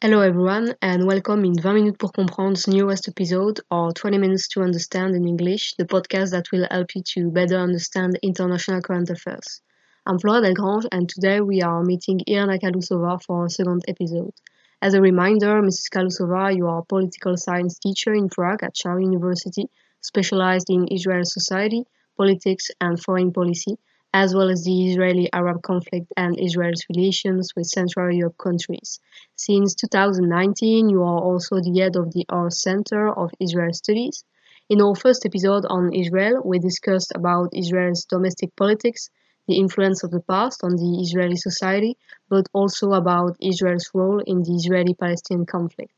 Hello everyone and welcome in 20 minutes pour comprendre's newest episode or 20 minutes to understand in English, the podcast that will help you to better understand international current affairs. I'm Flora Delgrange and today we are meeting Irena Kalhousova for a second episode. As a reminder, Mrs. Kalhousova, you are a political science teacher in Prague at Charles University, specialized in Israel society, politics and foreign policy, as well as the Israeli-Arab conflict and Israel's relations with Central Europe countries. Since 2019, you are also the head of the Herzl Center of Israel Studies. In our first episode on Israel, we discussed about Israel's domestic politics, the influence of the past on the Israeli society, but also about Israel's role in the Israeli-Palestinian conflict.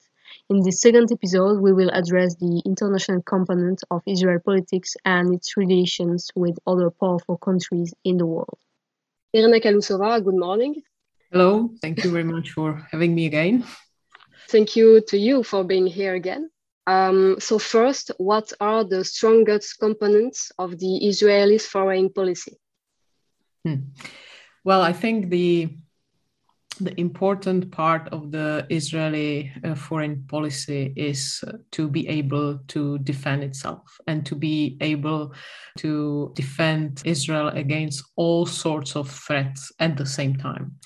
In this second episode, we will address the international component of Israel politics and its relations with other powerful countries in the world. Irena Kalhousova, good morning. Hello, thank you very much for having me again. Thank you to you for being here again. Um, so, first, what are the strongest components of the Israeli foreign policy? Hmm. Well, I think the the important part of the Israeli uh, foreign policy is to be able to defend itself and to be able to defend Israel against all sorts of threats at the same time.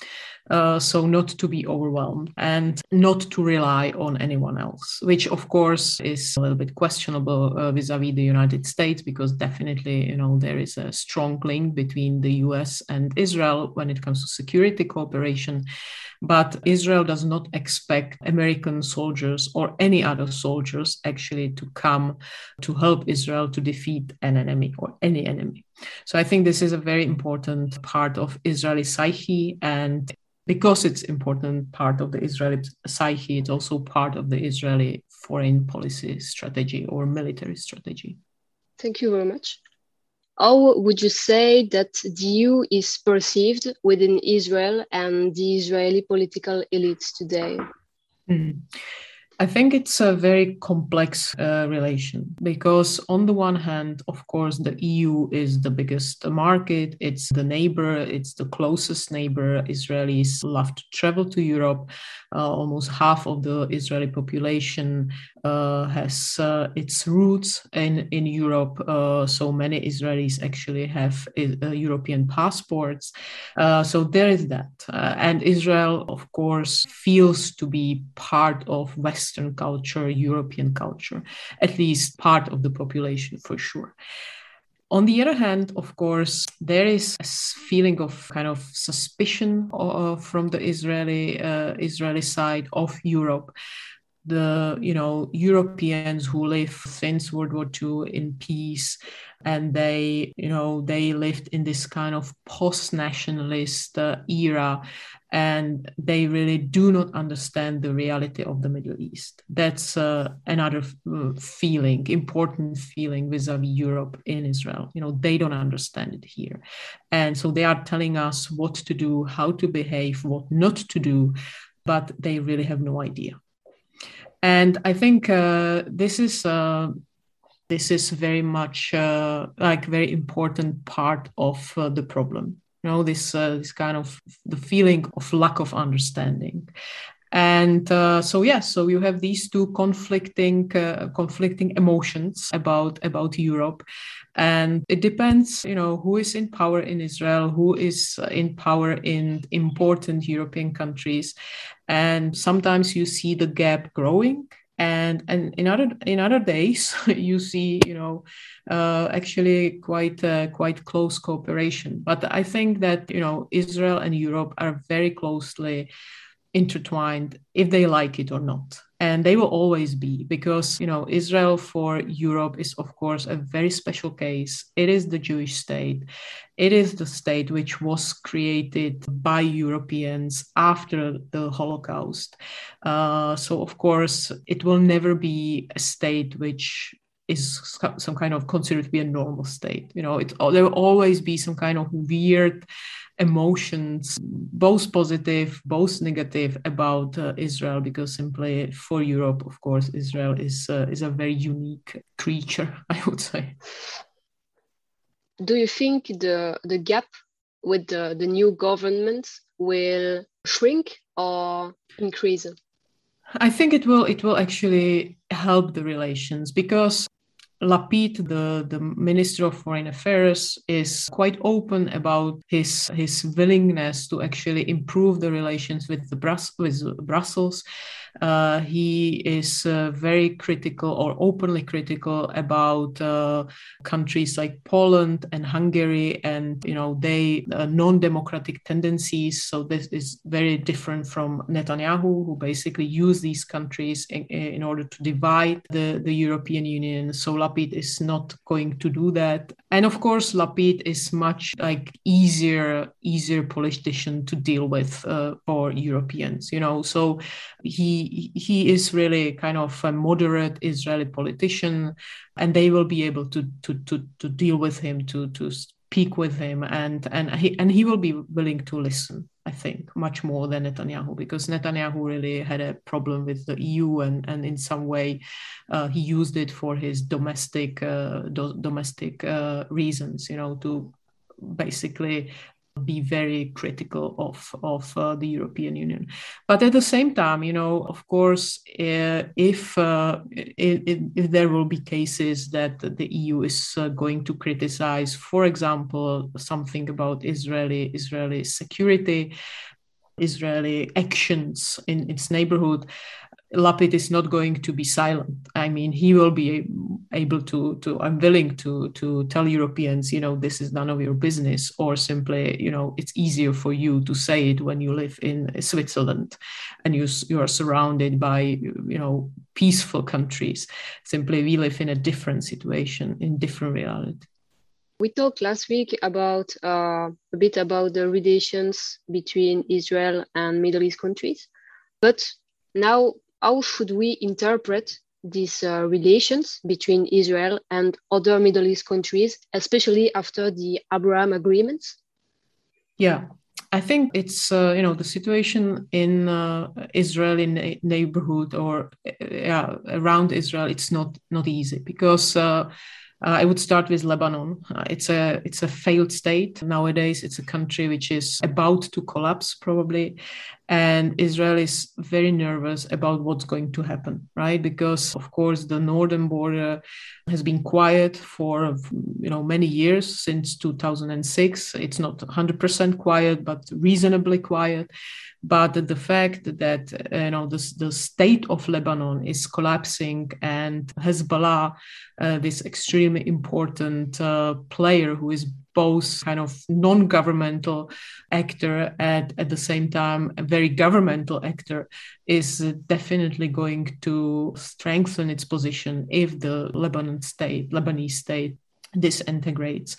Uh, so not to be overwhelmed and not to rely on anyone else, which of course is a little bit questionable uh, vis-a-vis the United States, because definitely, you know, there is a strong link between the U.S. and Israel when it comes to security cooperation. But Israel does not expect American soldiers or any other soldiers actually to come to help Israel to defeat an enemy or any enemy. So I think this is a very important part of Israeli psyche and because it's important part of the Israeli psyche, it's also part of the Israeli foreign policy strategy or military strategy. Thank you very much. How would you say that the EU is perceived within Israel and the Israeli political elites today? Mm. I think it's a very complex uh, relation because, on the one hand, of course, the EU is the biggest market, it's the neighbor, it's the closest neighbor. Israelis love to travel to Europe. Uh, almost half of the Israeli population uh, has uh, its roots in, in Europe. Uh, so many Israelis actually have uh, European passports. so there is that. and Israel, of course, feels to be part of West Western culture, European culture, at least part of the population for sure. On the other hand, of course, there is a feeling of kind of suspicion uh, from the Israeli uh, Israeli side of Europe the you know Europeans who live since World War II in peace, and they you know they lived in this kind of post-nationalist uh, era, and they really do not understand the reality of the Middle East. That's uh, another uh, feeling, important feeling vis-a-vis Europe in Israel. You know they don't understand it here, and so they are telling us what to do, how to behave, what not to do, but they really have no idea and I think uh, this is uh, this is very much uh, like very important part of uh, the problem. You know, this uh, this kind of the feeling of lack of understanding, and uh, so yes, yeah, so you have these two conflicting conflicting emotions about about Europe, and it depends you know who is in power in israel who is in power in important european countries. And sometimes you see the gap growing. And and in other in other days you see you know uh, actually quite uh, quite close cooperation. But i think that you know israel and europe are very closely intertwined if they like it or not. And they will always be because you know israel for europe is of course a very special case. It is the jewish state. It is the state which was created by europeans after the holocaust. Uh, so of course it will never be a state which is some kind of considered to be a normal state. You know it there will always be some kind of weird emotions, both positive, both negative, about uh, Israel, because simply for Europe, of course, Israel is uh, is a very unique creature, I would say. Do you think the the gap with the, the new government will shrink or increase? I think it will it will actually help the relations because Lapid, the, the Minister of Foreign Affairs, is quite open about his his willingness to actually improve the relations with the Brus- with Brussels uh, he is uh, very critical or openly critical about uh, countries like Poland and Hungary and you know they uh, non-democratic tendencies. So this is very different from Netanyahu, who basically used these countries in, in order to divide the, the European Union. So Lapid is not going to do that. And of course, Lapid is much like easier easier politician to deal with uh, for Europeans. You know, so he he is really kind of a moderate Israeli politician, and they will be able to to to, to deal with him, to to speak with him, and and he and he will be willing to listen. I think much more than Netanyahu because Netanyahu really had a problem with the EU and and in some way uh, he used it for his domestic uh, do- domestic uh, reasons, you know, to basically be very critical of of uh, the European Union. But at the same time, you know, of course, uh, if, uh, if, if there will be cases that the EU is uh, going to criticize, for example, something about Israeli Israeli security, Israeli actions in its neighborhood, Lapid is not going to be silent. I mean, he will be able to to I'm willing to to tell Europeans, you know, this is none of your business, or simply, you know, it's easier for you to say it when you live in Switzerland, and you you are surrounded by you know peaceful countries. Simply, we live in a different situation, in different reality. We talked last week about uh, a bit about the relations between Israel and Middle East countries, but now how should we interpret these uh, relations between Israel and other Middle East countries, especially after the Abraham agreements? Yeah, I think it's uh, you know the situation in uh, Israeli na- neighborhood or uh, around Israel. It's not not easy because uh, uh, I would start with Lebanon. Uh, it's a it's a failed state nowadays. It's a country which is about to collapse probably, and Israel is very nervous about what's going to happen, right? Because of course the northern border has been quiet for you know many years since 2006. It's not 100% quiet, but reasonably quiet but the fact that you know the, the state of Lebanon is collapsing and Hezbollah, uh, this extremely important uh, player who is both kind of non-governmental actor and at the same time a very governmental actor is definitely going to strengthen its position if the Lebanon state, Lebanese state disintegrates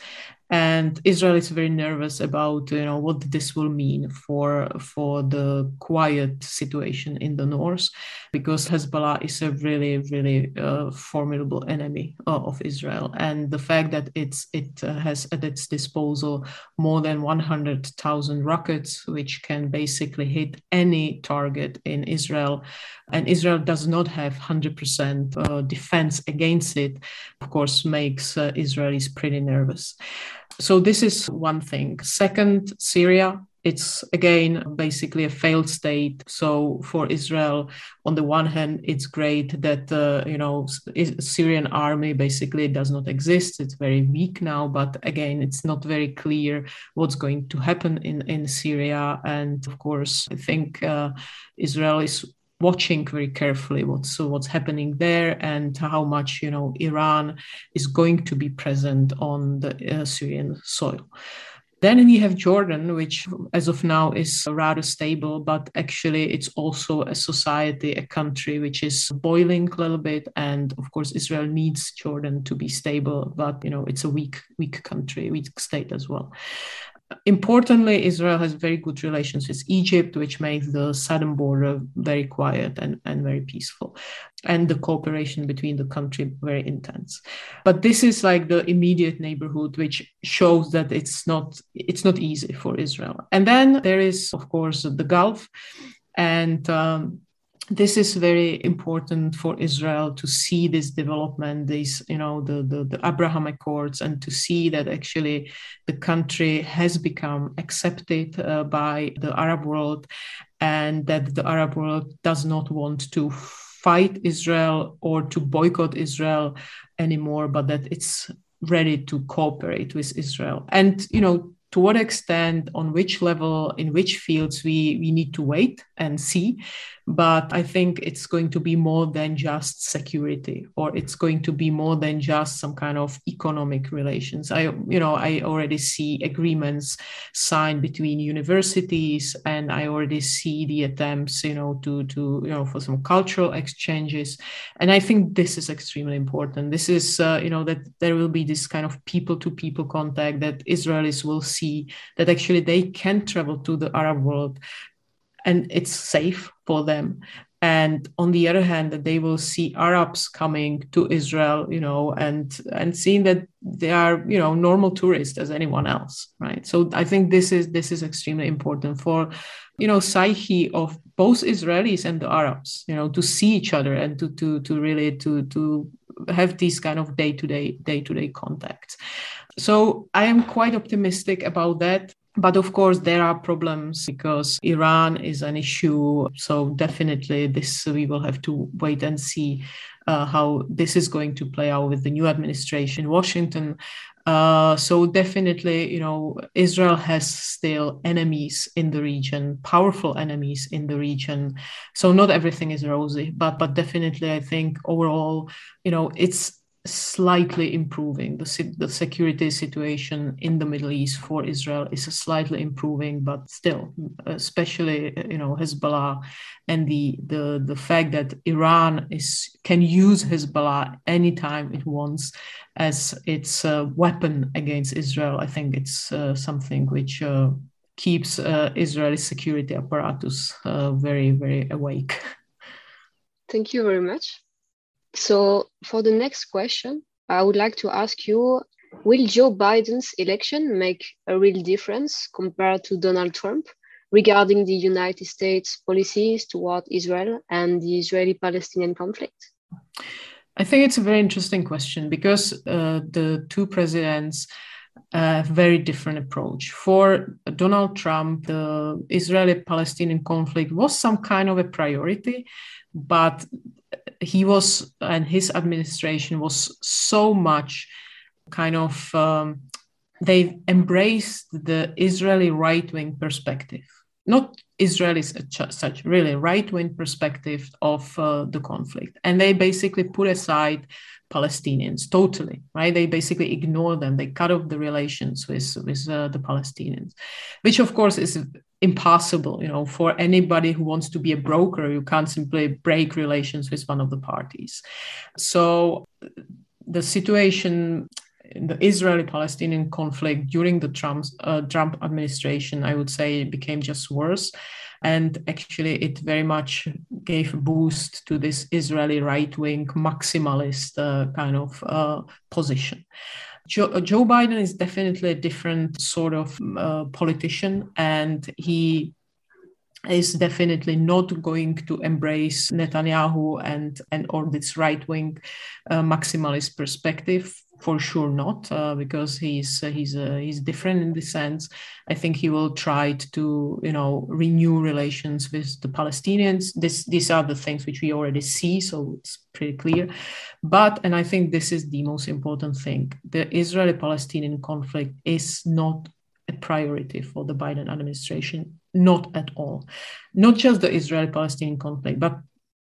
and Israel is very nervous about you know what this will mean for for the quiet situation in the north because Hezbollah is a really really uh, formidable enemy uh, of Israel. And the fact that it's it uh, has at its disposal more than 100,000 rockets which can basically hit any target in Israel and Israel does not have 100% uh, defense against it of course makes uh, Israelis pretty nervous so this is one thing. Second, Syria. It's again basically a failed state. So for Israel, on the one hand, it's great that uh, you know Syrian army basically does not exist. It's very weak now, but again, it's not very clear what's going to happen in in Syria. And of course, I think uh, Israel is watching very carefully what's what's happening there and how much you know Iran is going to be present on the uh, Syrian soil. Then we have Jordan, which as of now is rather stable, but actually it's also a society, a country which is boiling a little bit. And of course, Israel needs Jordan to be stable, but you know it's a weak, weak country, weak state as well importantly, Israel has very good relations with Egypt, which makes the southern border very quiet and, and very peaceful, and the cooperation between the country very intense. But this is like the immediate neighborhood, which shows that it's not it's not easy for Israel. And then there is, of course, the Gulf, and um, this is very important for Israel to see this development, these, you know, the, the, the, Abraham Accords, and to see that actually the country has become accepted uh, by the Arab world and that the Arab world does not want to fight Israel or to boycott Israel anymore, but that it's ready to cooperate with Israel. And, you know, to what extent, on which level, in which fields we, we need to wait and see. But I think it's going to be more than just security, or it's going to be more than just some kind of economic relations. I, you know, I already see agreements signed between universities, and I already see the attempts, you know, to to you know for some cultural exchanges. And I think this is extremely important. This is, uh, you know, that there will be this kind of people-to-people contact that Israelis will see that actually they can travel to the Arab world and it's safe for them. And on the other hand that they will see arabs coming to israel you know and and seeing that they are you know normal tourists as anyone else right? So i think this is this is extremely important for you know psyche of both israelis and the arabs you know to see each other and to to to really to to have these kind of day-to-day day-to-day contacts. So i am quite optimistic about that but of course, there are problems because Iran is an issue. So, definitely, this we will have to wait and see uh, how this is going to play out with the new administration in Washington. Uh, so definitely, you know, Israel has still enemies in the region, powerful enemies in the region. So not everything is rosy, but but definitely, I think overall, you know, it's slightly improving. The, the security situation in the Middle East for Israel is slightly improving, but still, especially you know Hezbollah and the the the fact that Iran is can use Hezbollah anytime it wants as its uh, weapon against Israel. I think it's uh, something which. Uh, keeps uh, Israeli security apparatus uh, very, very awake. Thank you very much. So for the next question, I would like to ask you, will Joe Biden's election make a real difference compared to Donald Trump regarding the United States policies toward Israel and the Israeli-Palestinian conflict? I think it's a very interesting question because uh, the two presidents have very different approach. For Donald Trump, the Israeli-Palestinian conflict was some kind of a priority, but he was and his administration was so much kind of um, they embraced the Israeli right wing perspective, not Israelis such really right wing perspective of uh, the conflict, and they basically put aside Palestinians totally, right? They basically ignore them. They cut off the relations with with uh, the Palestinians, which of course is impossible you know for anybody who wants to be a broker you can't simply break relations with one of the parties so the situation in the israeli-palestinian conflict during the Trump's, uh, trump administration i would say became just worse and actually it very much gave a boost to this israeli right-wing maximalist uh, kind of uh, position. Joe, Joe Biden is definitely a different sort of uh, politician, and he is definitely not going to embrace Netanyahu and and or this right wing uh, maximalist perspective for sure not uh, because he's uh, he's uh, he's different in this sense. I think he will try to you know renew relations with the palestinians. This these are the things which we already see so it's pretty clear. But and i think this is the most important thing the israeli palestinian conflict is not a priority for the biden administration not at all. Not just the israeli palestinian conflict but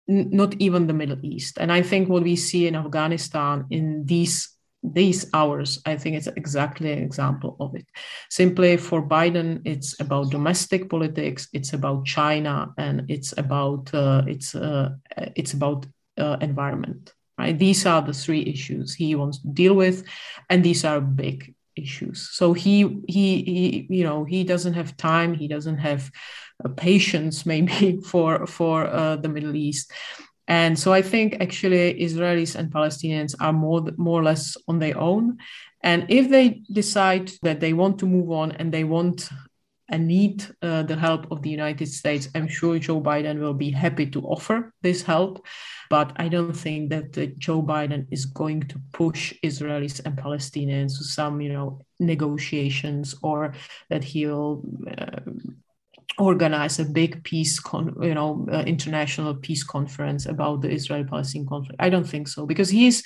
not even the middle east. And i think what we see in afghanistan in these these hours, I think it's exactly an example of it. Simply for Biden, it's about domestic politics, it's about China, and it's about uh, it's uh, it's about uh, environment. Right? These are the three issues he wants to deal with, and these are big issues. So he he he you know he doesn't have time. He doesn't have uh, patience maybe for for uh, the Middle East and so I think actually Israelis and Palestinians are more, more or less on their own. And if they decide that they want to move on and they want and need uh, the help of the United States, I'm sure Joe Biden will be happy to offer this help. But I don't think that uh, Joe Biden is going to push Israelis and Palestinians to some, you know, negotiations or that he'll uh, organize a big peace, con- you know, uh, international peace conference about the Israel-Palestine conflict. I don't think so because he's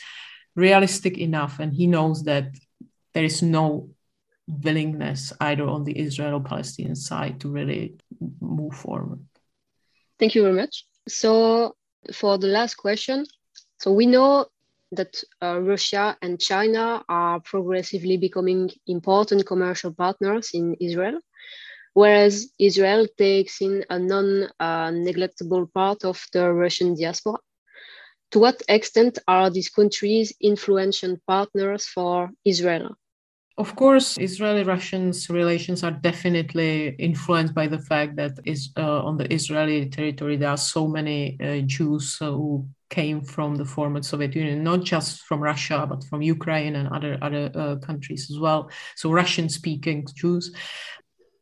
realistic enough and he knows that there is no willingness either on the Israel or Palestinian side to really move forward. Thank you very much. So, for the last question, so we know that uh, Russia and China are progressively becoming important commercial partners in Israel, whereas Israel takes in a non uh, neglectable part of the Russian diaspora. To what extent are these countries influential partners for Israel? Of course, Israeli Russians relations are definitely influenced by the fact that is uh, on the Israeli territory there are so many uh, Jews who came from the former Soviet Union, not just from Russia but from Ukraine and other other uh, countries as well. So Russian-speaking Jews.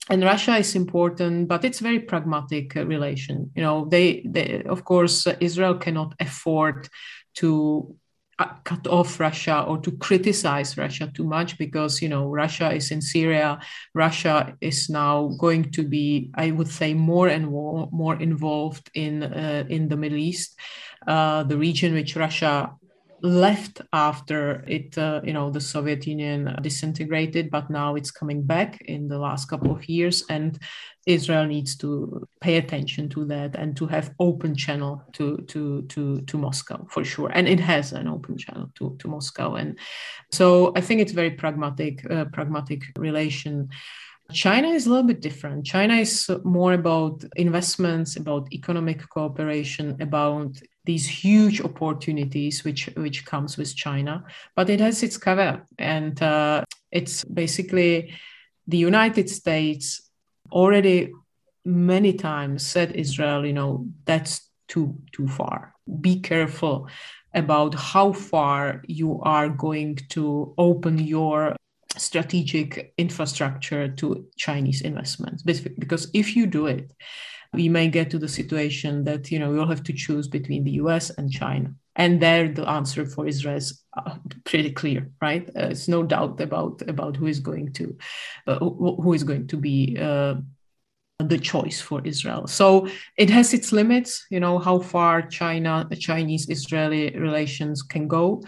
And Russia is important, but it's very pragmatic uh, relation. You know, they, they of course, Israel cannot afford to uh, cut off Russia or to criticize Russia too much because you know Russia is in Syria. Russia is now going to be, I would say, more and more, more involved in uh, in the Middle East, uh, the region which Russia left after it, uh, you know, the Soviet Union disintegrated, but now it's coming back in the last couple of years, and Israel needs to pay attention to that and to have open channel to to to to Moscow for sure, and it has an open channel to to Moscow, and so I think it's very pragmatic, uh, pragmatic relation. China is a little bit different. China is more about investments, about economic cooperation, about these huge opportunities which which comes with China, but it has its caveat, and uh, it's basically the United States already many times said Israel, you know, that's too too far. Be careful about how far you are going to open your strategic infrastructure to Chinese investments. Because if you do it, we may get to the situation that you know we'll have to choose between the U.S. and China, and there the answer for Israel is uh, pretty clear, right? Uh, it's no doubt about about who is going to uh, who is going to be uh, the choice for Israel. So it has its limits, you know, how far China, Chinese Israeli relations can go.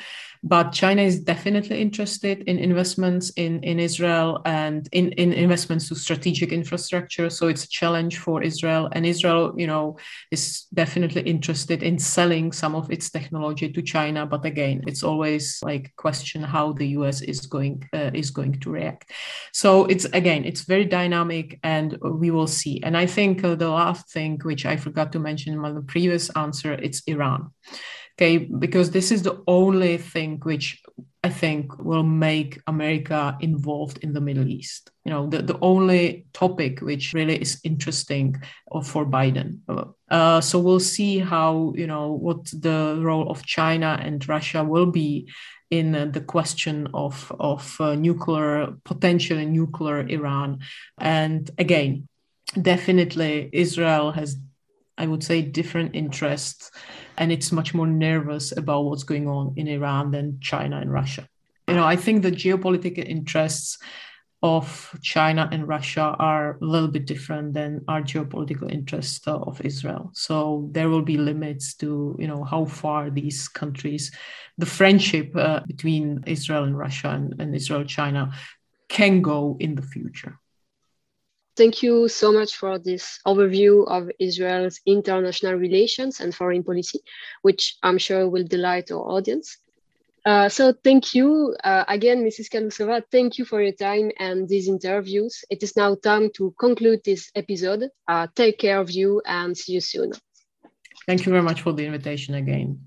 But China is definitely interested in investments in, in Israel and in, in investments to strategic infrastructure. So it's a challenge for Israel. And Israel, you know, is definitely interested in selling some of its technology to China. But again, it's always like question how the US is going uh, is going to react. So it's again, it's very dynamic and we will see. And I think uh, the last thing, which I forgot to mention in my previous answer, it's Iran okay because this is the only thing which i think will make america involved in the middle east. You know the, the only topic which really is interesting for biden. Uh, so we'll see how you know what the role of china and russia will be in uh, the question of of uh, nuclear potential nuclear iran. And again definitely israel has I would say, different interests. And it's much more nervous about what's going on in Iran than China and Russia. You know, I think the geopolitical interests of China and Russia are a little bit different than our geopolitical interests of Israel. So there will be limits to, you know, how far these countries, the friendship uh, between Israel and Russia and, and Israel China can go in the future. Thank you so much for this overview of Israel's international relations and foreign policy, which I'm sure will delight our audience. Uh, so thank you uh, again, Mrs. Kalhousova. Thank you for your time and these interviews. It is now time to conclude this episode. Uh, take care of you and see you soon. Thank you very much for the invitation again.